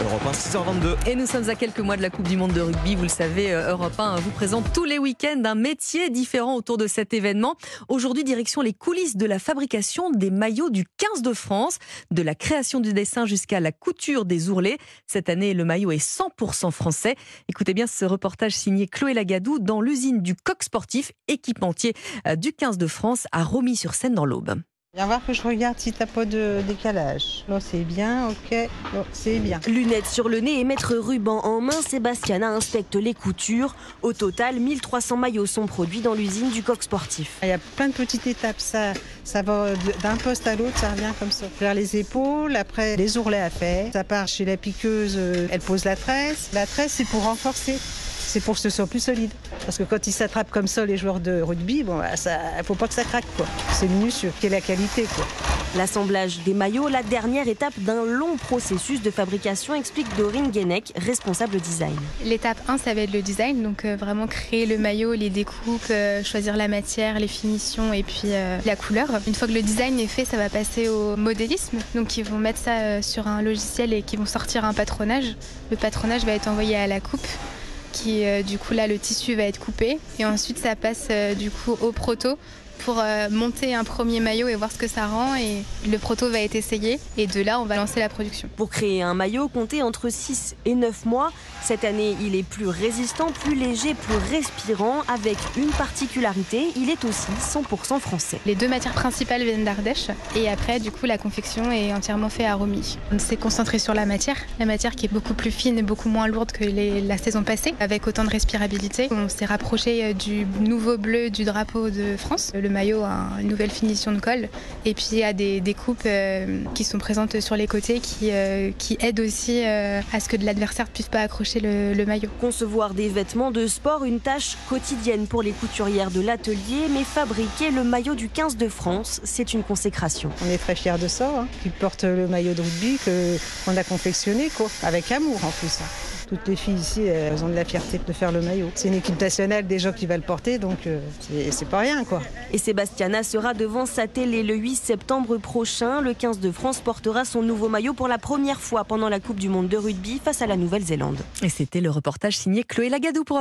Europe 6h22. Et nous sommes à quelques mois de la Coupe du Monde de rugby. Vous le savez, euh, Europe 1 vous présente tous les week-ends un métier différent autour de cet événement. Aujourd'hui, direction les coulisses de la fabrication des maillots du 15 de France, de la création du dessin jusqu'à la couture des ourlets. Cette année, le maillot est 100% français. Écoutez bien ce reportage signé Chloé Lagadou dans l'usine du Coq Sportif, équipementier euh, du 15 de France à Romilly-sur-Seine dans l'Aube. Viens voir que je regarde si t'as pas de décalage. Là, c'est bien, ok. c'est bien. Lunettes sur le nez et mettre ruban en main, Sébastien inspecte les coutures. Au total, 1300 maillots sont produits dans l'usine du coq sportif. Il y a plein de petites étapes. Ça, ça va d'un poste à l'autre, ça revient comme ça. Faire les épaules, après les ourlets à faire. Ça part chez la piqueuse, elle pose la tresse. La tresse, c'est pour renforcer c'est pour que ce soit plus solide. Parce que quand ils s'attrapent comme ça, les joueurs de rugby, bon, bah, ça, faut pas que ça craque, quoi. C'est minutieux. Quelle est la qualité, quoi. L'assemblage des maillots, la dernière étape d'un long processus de fabrication, explique Dorine Guenec, responsable design. L'étape 1, ça va être le design, donc euh, vraiment créer le maillot, les découpes, euh, choisir la matière, les finitions et puis euh, la couleur. Une fois que le design est fait, ça va passer au modélisme. Donc ils vont mettre ça sur un logiciel et qui vont sortir un patronage. Le patronage va être envoyé à la coupe qui euh, du coup là le tissu va être coupé. Et ensuite ça passe euh, du coup au proto pour euh, monter un premier maillot et voir ce que ça rend. Et le proto va être essayé. Et de là, on va lancer la production. Pour créer un maillot, comptez entre 6 et 9 mois. Cette année, il est plus résistant, plus léger, plus respirant. Avec une particularité, il est aussi 100% français. Les deux matières principales viennent d'Ardèche. Et après, du coup, la confection est entièrement faite à Romy. On s'est concentré sur la matière. La matière qui est beaucoup plus fine et beaucoup moins lourde que la saison passée, avec autant de respirabilité. On s'est rapproché euh, du nouveau bleu du drapeau de France. Le maillot a une nouvelle finition de colle. Et puis il y a des, coupes euh, qui sont présentes sur les côtés qui, euh, qui aident aussi euh, à ce que l'adversaire ne puisse pas accrocher le, le, maillot. Concevoir des vêtements de sport, une tâche quotidienne pour les couturières de l'atelier, mais fabriquer le maillot du 15 de France, c'est une consécration. On est très fiers de ça, hein, qu'ils portent le maillot de rugby qu'on a confectionné, quoi, avec amour en plus. Toutes les filles ici, elles ont de la fierté de faire le maillot. C'est une équipe nationale déjà qui va le porter, donc euh, c'est pas rien quoi. Et Sébastiana sera devant sa télé le 8 septembre prochain. Le 15 de France portera son nouveau maillot pour la première fois pendant la Coupe du Monde de rugby face à la Nouvelle-Zélande. Et c'était le reportage signé Chloé Lagadou pour